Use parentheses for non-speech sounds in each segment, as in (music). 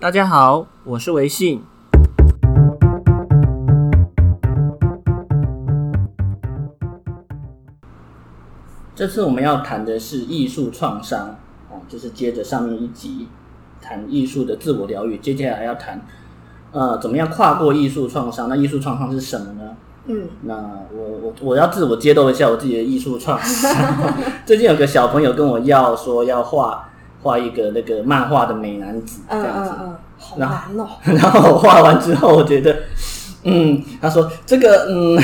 大家好，我是维信。这次我们要谈的是艺术创伤，哦，就是接着上面一集谈艺术的自我疗愈，接下来要谈呃怎么样跨过艺术创伤。那艺术创伤是什么呢？嗯，那我我我要自我揭露一下我自己的艺术创伤。(laughs) 最近有个小朋友跟我要说要画画一个那个漫画的美男子，这样子，嗯嗯嗯，好难哦。(laughs) 然后，我画完之后，我觉得，嗯，他说这个，嗯。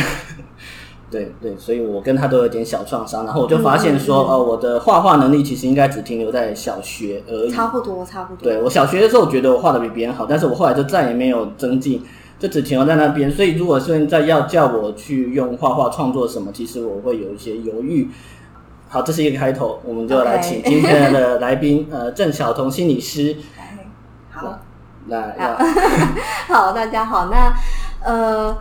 对对，所以我跟他都有点小创伤，然后我就发现说，呃，我的画画能力其实应该只停留在小学而已。差不多，差不多。对，我小学的时候，我觉得我画的比别人好，但是我后来就再也没有增进，就只停留在那边。所以，如果现在要叫我去用画画创作什么，其实我会有一些犹豫。好，这是一个开头，我们就来请今天的来宾，(laughs) 呃，郑晓彤心理师。(laughs) 好，那好，大家好，那呃。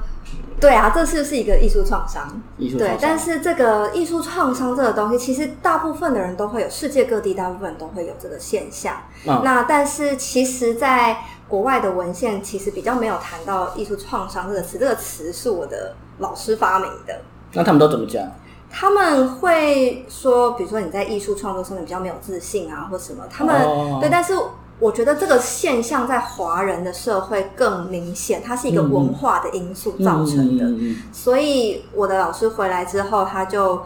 对啊，这是是一个艺术创伤。艺术。对，但是这个艺术创伤这个东西，其实大部分的人都会有，世界各地大部分人都会有这个现象。哦、那但是其实，在国外的文献其实比较没有谈到艺术创伤这个词。这个词是我的老师发明的。那他们都怎么讲？他们会说，比如说你在艺术创作上面比较没有自信啊，或什么。他们、哦、对，但是。我觉得这个现象在华人的社会更明显，它是一个文化的因素造成的。嗯、所以我的老师回来之后，他就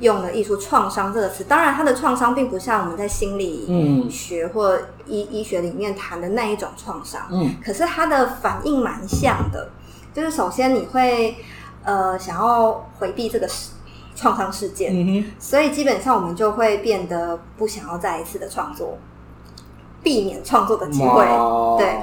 用了“艺术创伤”这个词。当然，他的创伤并不像我们在心理学或医医学里面谈的那一种创伤。嗯，可是他的反应蛮像的，就是首先你会呃想要回避这个创伤事件，嗯、所以基本上我们就会变得不想要再一次的创作。避免创作的机会，哇。对，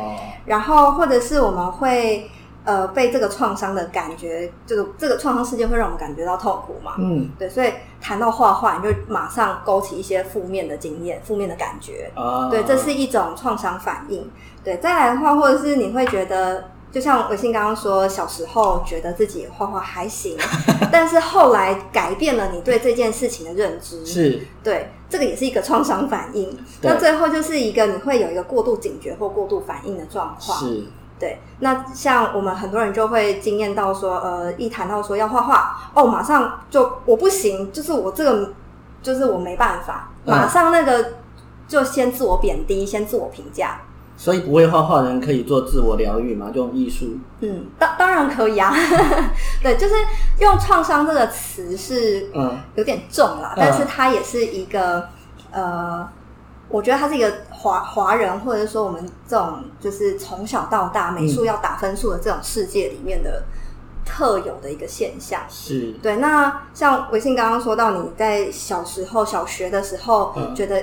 然后或者是我们会呃被这个创伤的感觉，这个这个创伤事件会让我们感觉到痛苦嘛，嗯，对，所以谈到画画，你就马上勾起一些负面的经验、负面的感觉，啊，对，这是一种创伤反应，对，再来的话，或者是你会觉得。就像维信刚刚说，小时候觉得自己画画还行，但是后来改变了你对这件事情的认知，是对，这个也是一个创伤反应。那最后就是一个你会有一个过度警觉或过度反应的状况。是，对。那像我们很多人就会惊艳到说，呃，一谈到说要画画，哦，马上就我不行，就是我这个就是我没办法，马上那个就先自我贬低，先自我评价。所以不会画画的人可以做自我疗愈吗？用艺术？嗯，当当然可以啊。(laughs) 对，就是用创伤这个词是嗯有点重啦，嗯、但是它也是一个呃，我觉得它是一个华华人或者说我们这种就是从小到大美术要打分数的这种世界里面的特有的一个现象。是对。那像维信刚刚说到你在小时候小学的时候觉得、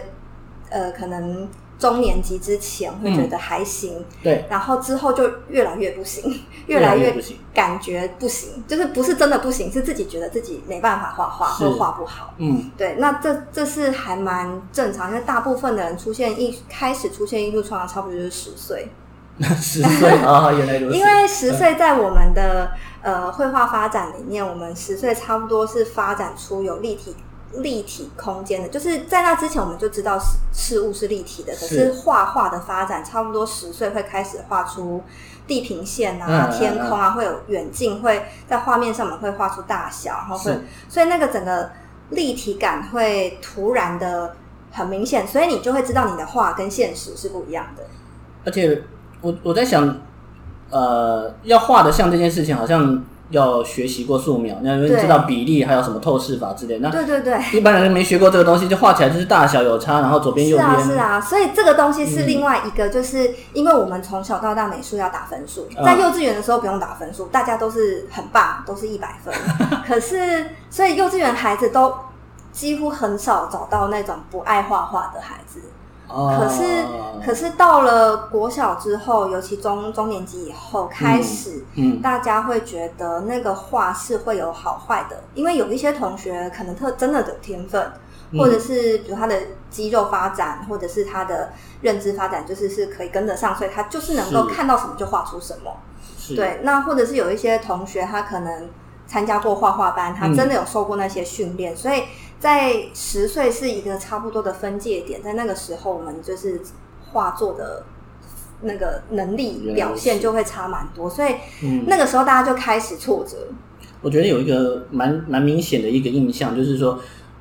嗯、呃可能。中年级之前会觉得还行，嗯、对，然后之后就越来越不行，(laughs) 越来越感觉不行，就是不是真的不行，是自己觉得自己没办法画画或画不好。嗯，对，那这这是还蛮正常，因为大部分的人出现艺开始出现艺术创伤，差不多就是十岁。(laughs) 十岁啊，(laughs) 原来如此。因为十岁在我们的呃绘画发展里面，我们十岁差不多是发展出有立体。立体空间的，就是在那之前我们就知道事事物是立体的，可是画画的发展差不多十岁会开始画出地平线啊、嗯、天空啊，会有远近，会在画面上面会画出大小，然后会，所以那个整个立体感会突然的很明显，所以你就会知道你的画跟现实是不一样的。而且我我在想，呃，要画的像这件事情，好像。要学习过素描，那因为知道比例，还有什么透视法之类。那对对对，一般人没学过这个东西，就画起来就是大小有差，然后左边右边。是啊是啊，所以这个东西是另外一个，就是因为我们从小到大美术要打分数，在幼稚园的时候不用打分数，大家都是很棒，都是一百分。(laughs) 可是，所以幼稚园孩子都几乎很少找到那种不爱画画的孩子。可是，可是到了国小之后，尤其中中年级以后，开始，嗯，大家会觉得那个画是会有好坏的，因为有一些同学可能特真的有天分，或者是比如他的肌肉发展，或者是他的认知发展，就是是可以跟得上，所以他就是能够看到什么就画出什么。对，那或者是有一些同学，他可能参加过画画班，他真的有受过那些训练，所以。在十岁是一个差不多的分界点，在那个时候，我们就是画作的那个能力表现就会差蛮多，所以嗯，那个时候大家就开始挫折。我觉得有一个蛮蛮明显的一个印象，就是说。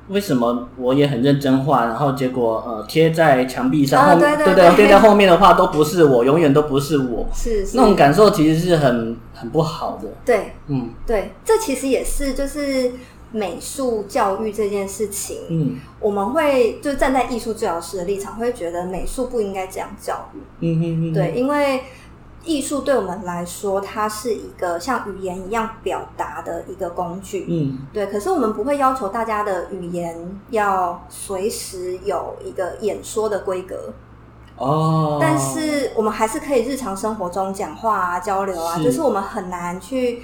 为什么我也很认真画，然后结果呃贴在墙壁上，啊、后对对对对，贴在后面的话都不是我，永远都不是我，(laughs) 是，是那种感受其实是很很不好的。对，嗯，对，这其实也是就是美术教育这件事情，嗯，我们会就站在艺术治疗师的立场，会觉得美术不应该这样教育，嗯嗯嗯，对，因为。艺术对我们来说，它是一个像语言一样表达的一个工具。嗯，对。可是我们不会要求大家的语言要随时有一个演说的规格。哦。但是我们还是可以日常生活中讲话啊、交流啊，是就是我们很难去，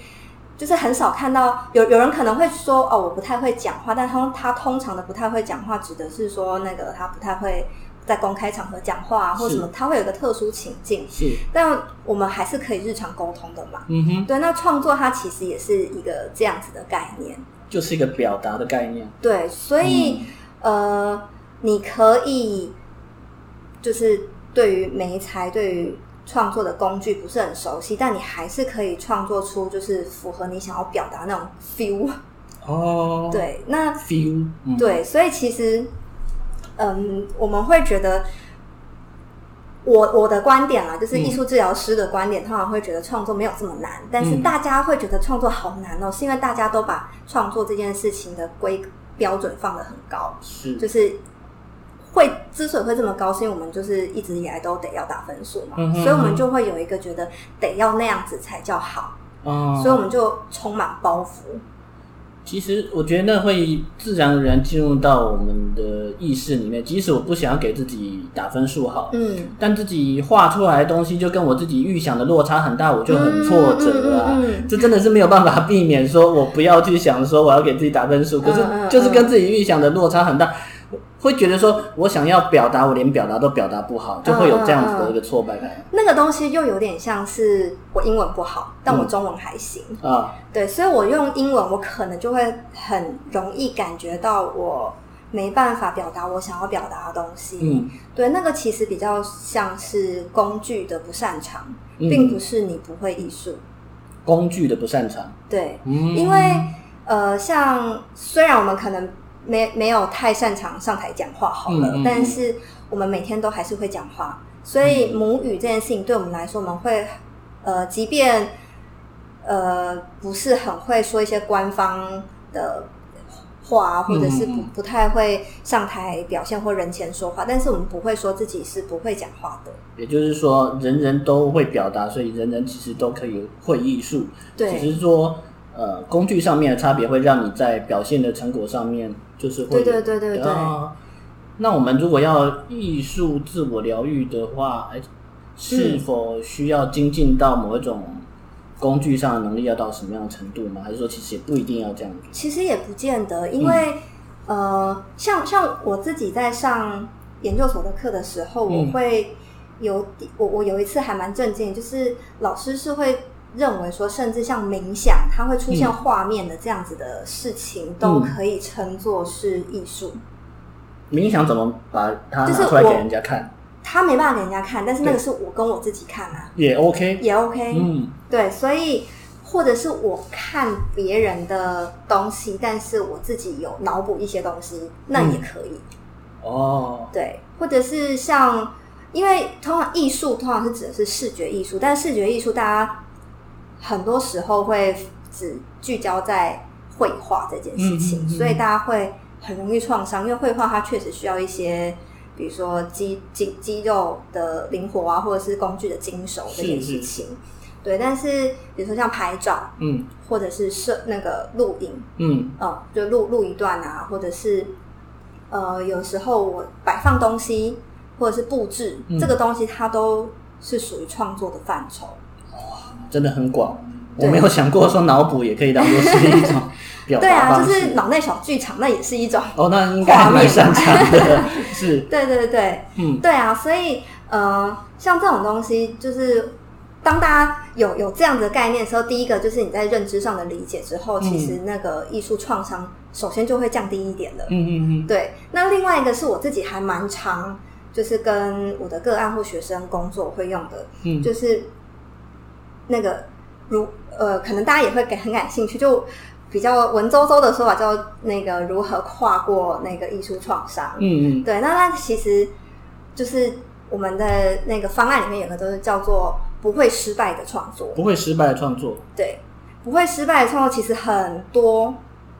就是很少看到有有人可能会说哦，我不太会讲话，但他他通常的不太会讲话，指的是说那个他不太会。在公开场合讲话啊，或什么，他会有一个特殊情境。是，但我们还是可以日常沟通的嘛。嗯哼，对。那创作它其实也是一个这样子的概念，就是一个表达的概念。对，所以、嗯、呃，你可以就是对于媒材、对于创作的工具不是很熟悉，但你还是可以创作出就是符合你想要表达那种 feel。哦，对，那 feel，、嗯、对，所以其实。嗯，我们会觉得我，我我的观点啊，就是艺术治疗师的观点，通常会觉得创作没有这么难，嗯、但是大家会觉得创作好难哦，是因为大家都把创作这件事情的规标准放得很高，是，就是会之所以会这么高，是因为我们就是一直以来都得要打分数嘛，所以我们就会有一个觉得得要那样子才叫好，哦，所以我们就充满包袱。其实我觉得那会自然而然进入到我们的意识里面。即使我不想要给自己打分数好，嗯，但自己画出来的东西就跟我自己预想的落差很大，我就很挫折啊。嗯嗯嗯嗯、这真的是没有办法避免，说我不要去想说我要给自己打分数，可是就是跟自己预想的落差很大。会觉得说，我想要表达，我连表达都表达不好，就会有这样子的一个挫败感。嗯嗯嗯。那个东西又有点像是我英文不好，但我中文还行啊。嗯。对，所以我用英文，我可能就会很容易感觉到我没办法表达我想要表达的东西。嗯，对，那个其实比较像是工具的不擅长，并不是你不会艺术。工具的不擅长。对，嗯，因为呃，像虽然我们可能。没没有太擅长上台讲话好了，嗯嗯嗯，但是我们每天都还是会讲话，所以母语这件事情对我们来说，我们会呃，即便呃不是很会说一些官方的话，或者是不不太会上台表现或人前说话，但是我们不会说自己是不会讲话的。也就是说，人人都会表达，所以人人其实都可以会艺术，对，只是说。呃，工具上面的差别会让你在表现的成果上面就是会对对对对对。啊，那我们如果要艺术自我疗愈的话，哎，是否需要精进到某一种工具上的能力，要到什么样的程度吗？还是说其实也不一定要这样子？其实也不见得，因为、嗯、呃，像像我自己在上研究所的课的时候，我会有、嗯、我我有一次还蛮震惊，就是老师是会。认为说，甚至像冥想，它会出现画面的这样子的事情，嗯、都可以称作是艺术。冥想怎么把它拿出来给人家看？他没办法给人家看，但是那个是我跟我自己看啊，也 OK，也 OK。嗯，对，所以或者是我看别人的东西，但是我自己有脑补一些东西，那也可以。嗯、哦，对，或者是像，因为通常艺术通常是指的是视觉艺术，但视觉艺术大家。很多时候会只聚焦在绘画这件事情，嗯嗯嗯，所以大家会很容易创伤，因为绘画它确实需要一些，比如说肌肌肌肉的灵活啊，或者是工具的精熟这件事情。是是对，但是比如说像拍照，嗯，或者是摄那个录影，嗯，哦，就录录一段啊，或者是呃，有时候我摆放东西或者是布置，嗯，这个东西，它都是属于创作的范畴。真的很广，我没有想过说脑补也可以当做是一种 (laughs) 表达。对啊，就是脑内小剧场，那也是一种哦，那应该还蛮擅长的。(laughs) 是，对对对，嗯，对啊，所以呃，像这种东西，就是当大家有有这样的概念的时候，第一个就是你在认知上的理解之后，其实那个艺术创伤首先就会降低一点了。嗯嗯嗯。对，那另外一个是我自己还蛮常就是跟我的个案或学生工作会用的，嗯，就是那个如呃，可能大家也会感很感兴趣，就比较文绉绉的说法叫那个如何跨过那个艺术创伤，嗯嗯，对，那那其实就是我们的那个方案里面有个都是叫做不会失败的创作，不会失败的创作，对，不会失败的创作其实很多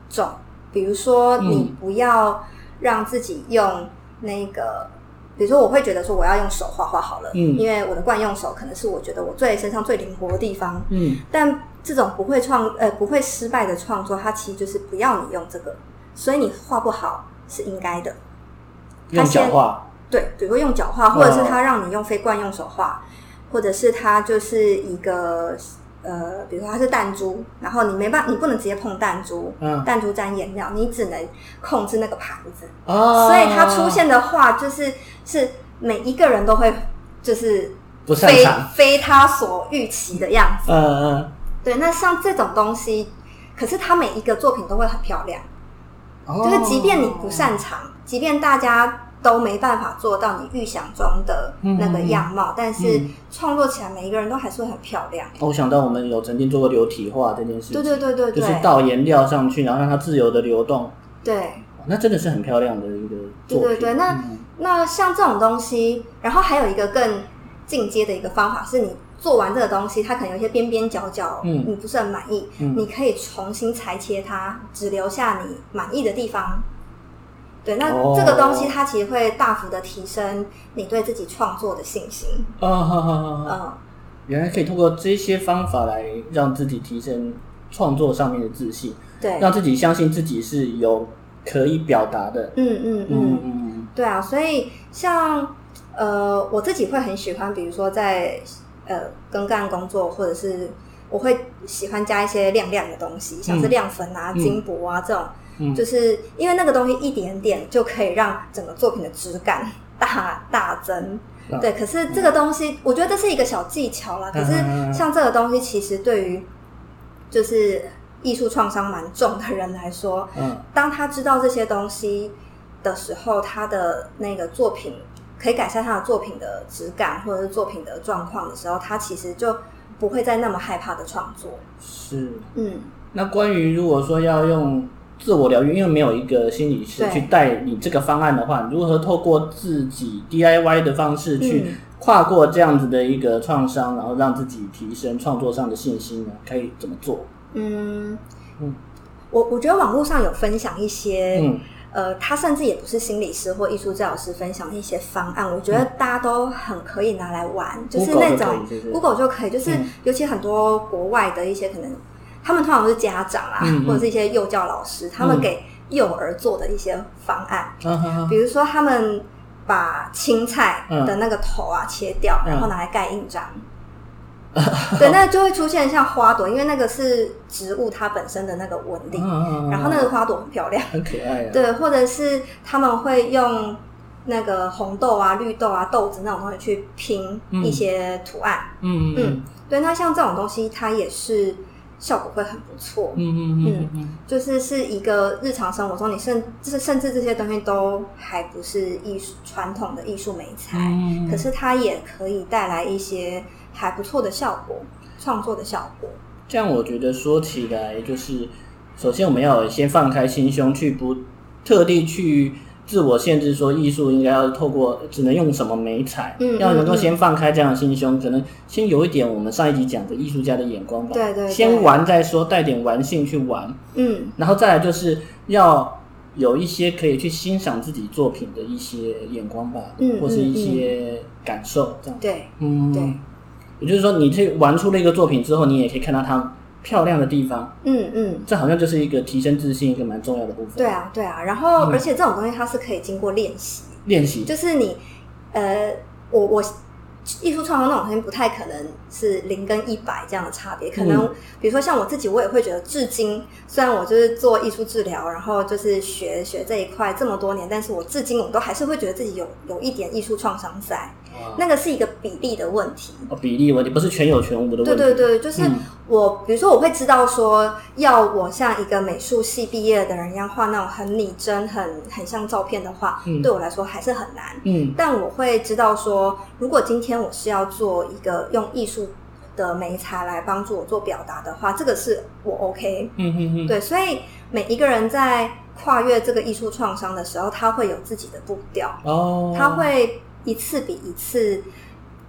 种，比如说你不要让自己用那个。比如说，我会觉得说我要用手画画好了，嗯，因为我的惯用手可能是我觉得我最身上最灵活的地方，嗯。但这种不会创呃不会失败的创作，它其实就是不要你用这个，所以你画不好是应该的。用脚画，对，比如说用脚画，或者是他让你用非惯用手画，或者是他就是一个。呃，比如说它是弹珠，然后你没办法，你不能直接碰弹珠，嗯，弹珠沾颜料，你只能控制那个盘子，哦，所以它出现的话就是是每一个人都会就是不擅长，非他所预期的样子，嗯嗯，对，那像这种东西，可是它每一个作品都会很漂亮，哦，就是即便你不擅长，即便大家。都没办法做到你预想中的那个样貌，嗯、但是创作起来每一个人都还是会很漂亮。我想到我们有曾经做过流体画这件事情，对对对对，就是倒颜料上去，然后让它自由的流动。对，那真的是很漂亮的一个作品。对对对，那、嗯、那像这种东西，然后还有一个更进阶的一个方法，是你做完这个东西，它可能有一些边边角角，嗯，你不是很满意，嗯，你可以重新裁切它，只留下你满意的地方。对，那这个东西它其实会大幅的提升你对自己创作的信心。哦，好好好好。嗯，原来可以通过这些方法来让自己提升创作上面的自信。对，让自己相信自己是有可以表达的。嗯嗯嗯嗯。对啊，所以像呃，我自己会很喜欢，比如说在呃跟干工作，或者是我会喜欢加一些亮亮的东西，像是亮粉啊、嗯、金箔啊这种。嗯、就是因为那个东西一点点就可以让整个作品的质感大大增，啊、对。可是这个东西，我觉得这是一个小技巧啦。可是像这个东西，其实对于就是艺术创伤蛮重的人来说，嗯，当他知道这些东西的时候，他的那个作品可以改善他的作品的质感或者是作品的状况的时候，他其实就不会再那么害怕的创作。是，嗯。那关于如果说要用。自我疗愈，因为没有一个心理师去带你这个方案的话，如何透过自己 DIY 的方式去跨过这样子的一个创伤，然后让自己提升创作上的信心呢？可以怎么做？嗯嗯，我我觉得网络上有分享一些，嗯呃，他甚至也不是心理师或艺术治疗师分享的一些方案，我觉得大家都很可以拿来玩，嗯、就是那种 Google 就可以，就是尤其很多国外的一些可能。他们通常都是家长啊，嗯嗯。或者是一些幼教老师，他们给幼儿做的一些方案，嗯、比如说他们把青菜的那个头啊切掉，嗯、然后拿来盖印章，嗯、对，那就会出现像花朵，因为那个是植物它本身的那个纹理，嗯、然后那个花朵很漂亮，很可爱啊。对，或者是他们会用那个红豆啊、绿豆啊、豆子那种东西去拼一些图案，嗯嗯，嗯，对，那像这种东西，它也是。效果会很不错，嗯嗯嗯嗯，就是是一个日常生活中，你甚就是甚至这些东西都还不是艺术传统的艺术美材，嗯、可是它也可以带来一些还不错的效果，创作的效果。这样我觉得说起来，就是首先我们要先放开心胸，去不特地去。自我限制说艺术应该要透过只能用什么媒材，嗯，要能够先放开这样的心胸，可能先有一点我们上一集讲的艺术家的眼光吧，对，对对，先玩再说，带点玩性去玩，嗯，然后再来就是要有一些可以去欣赏自己作品的一些眼光吧，嗯，或是一些感受，这样，对，嗯，对，也就是说，你去玩出了一个作品之后，你也可以看到它。漂亮的地方，嗯嗯，这好像就是一个提升自信一个蛮重要的部分。对啊，对啊。然后，而且这种东西它是可以经过练习，练习就是你，呃，我我艺术创作那种东西不太可能是零跟一百这样的差别。可能比如说像我自己，我也会觉得，至今虽然我就是做艺术治疗，然后就是学学这一块这么多年，但是我至今我都还是会觉得自己有有一点艺术创伤在。那个是一个比例的问题。哦，比例问题不是全有全无的问题。对对对，就是我，嗯、比如说我会知道说，要我像一个美术系毕业的人一样画那种很拟真、很很像照片的画，嗯、对我来说还是很难。嗯，但我会知道说，如果今天我是要做一个用艺术的媒材来帮助我做表达的话，这个是我 OK。嗯嗯嗯，对，所以每一个人在跨越这个艺术创伤的时候，他会有自己的步调。哦，他会一次比一次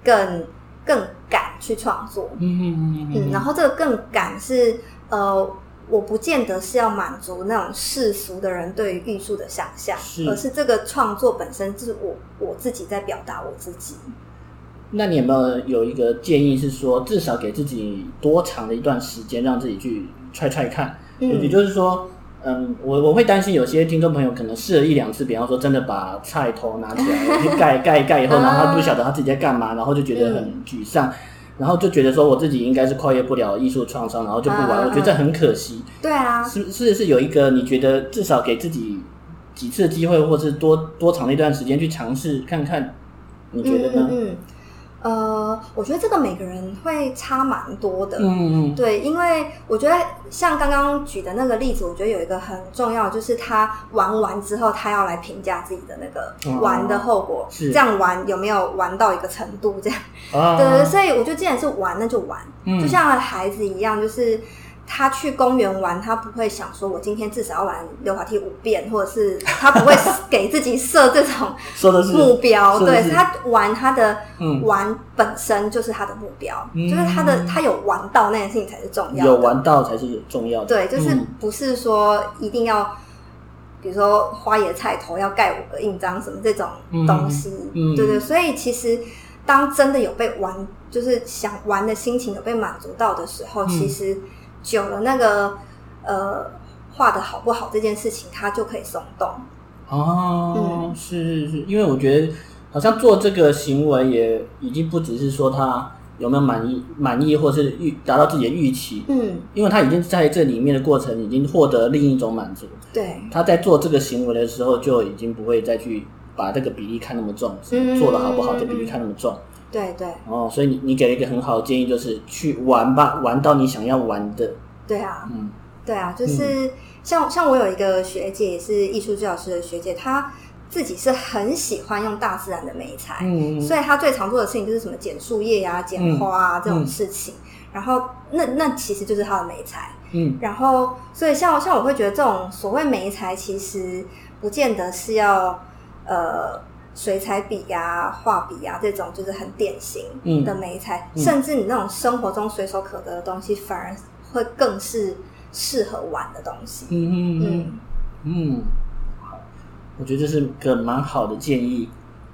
更更敢去创作。嗯嗯嗯嗯，然后这个更敢是呃，我不见得是要满足那种世俗的人对于艺术的想象，是而是这个创作本身就是我我自己在表达我自己。那你有没有有一个建议是说，至少给自己多长的一段时间，让自己去踹踹看？嗯，也就是说，嗯，我我会担心有些听众朋友可能试了一两次，比方说真的把菜头拿起来去 (laughs) 盖盖盖以后，然后他不晓得他自己在干嘛，然后就觉得很沮丧，然后就觉得说我自己应该是跨越不了艺术创伤，然后就不玩。我觉得这很可惜。对啊，是是是有一个你觉得至少给自己几次机会，或是多多长的一段时间去尝试看看，你觉得呢？嗯。呃，我觉得这个每个人会差蛮多的，嗯嗯，对，因为我觉得像刚刚举的那个例子，我觉得有一个很重要，就是他玩完之后，他要来评价自己的那个玩的后果，是。这样玩有没有玩到一个程度，这样，啊、对，所以我觉得既然是玩，那就玩，嗯、就像孩子一样，就是。他去公园玩，他不会想说：“我今天至少要玩溜滑梯五遍，或者是 (laughs) 他不会给自己设这种 (laughs) 目标。对，他玩他的玩本身就是他的目标，嗯、就是他的他有玩到那件事情才是重要的，有玩到才是重要的。对，就是不是说一定要，比如说花野菜头要盖五个印章什么这种东西。嗯嗯、对对，所以其实当真的有被玩，就是想玩的心情有被满足到的时候，嗯、其实。久了，那个呃画的好不好这件事情，它就可以松动。哦，嗯、是是是，因为我觉得好像做这个行为也已经不只是说他有没有满意满意，或是预达到自己的预期。嗯，因为他已经在这里面的过程已经获得另一种满足。对，他在做这个行为的时候就已经不会再去把这个比例看那么重，嗯、做的好不好这比例看那么重。对对哦，所以你你给了一个很好的建议，就是去玩吧，玩到你想要玩的。对啊，嗯，对啊，就是像像我有一个学姐，也是艺术治疗师的学姐，她自己是很喜欢用大自然的美材，嗯，所以她最常做的事情就是什么剪树叶呀、剪花啊这种事情。然后那那其实就是她的美材，嗯，然后所以像像我会觉得这种所谓美材，其实不见得是要呃。水彩笔呀、画笔呀，这种就是很典型的眉材，甚至你那种生活中随手可得的东西，反而会更是适合玩的东西。嗯嗯嗯嗯，好，我觉得这是个蛮好的建议，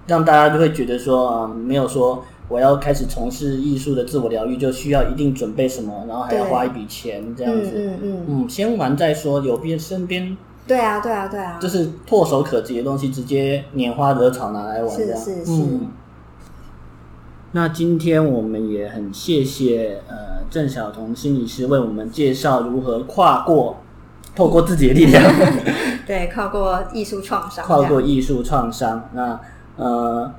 让大家就会觉得说啊，没有说我要开始从事艺术的自我疗愈，就需要一定准备什么，然后还要花一笔钱这样子。嗯嗯嗯，嗯，先玩再说，有边身边。对啊，对啊，对啊，就是唾手可及的东西，直接拈花惹草拿来玩。是是是。嗯。那今天我们也很谢谢呃郑晓彤心理师为我们介绍如何跨过，透过自己的力量，(laughs) 对，跨过艺术创伤，跨过艺术创伤。那呃，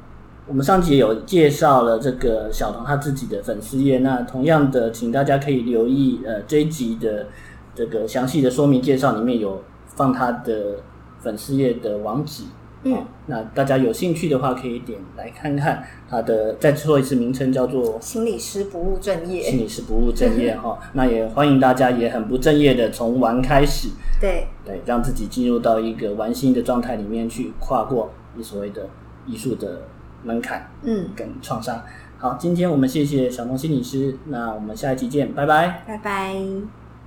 我们上集有介绍了这个小童他自己的粉丝页，那同样的，请大家可以留意呃这一集的这个详细的说明介绍里面有。放他的粉丝页的网址，嗯，那大家有兴趣的话，可以点来看看他的。再说一次，名称叫做心理师不务正业。心理师不务正业哈，(laughs) 那也欢迎大家也很不正业的从玩开始，对对，让自己进入到一个玩心的状态里面去，跨过你所谓的艺术的门槛，嗯，跟创伤。好，今天我们谢谢晓彤心理师，那我们下一期见，拜拜，拜拜。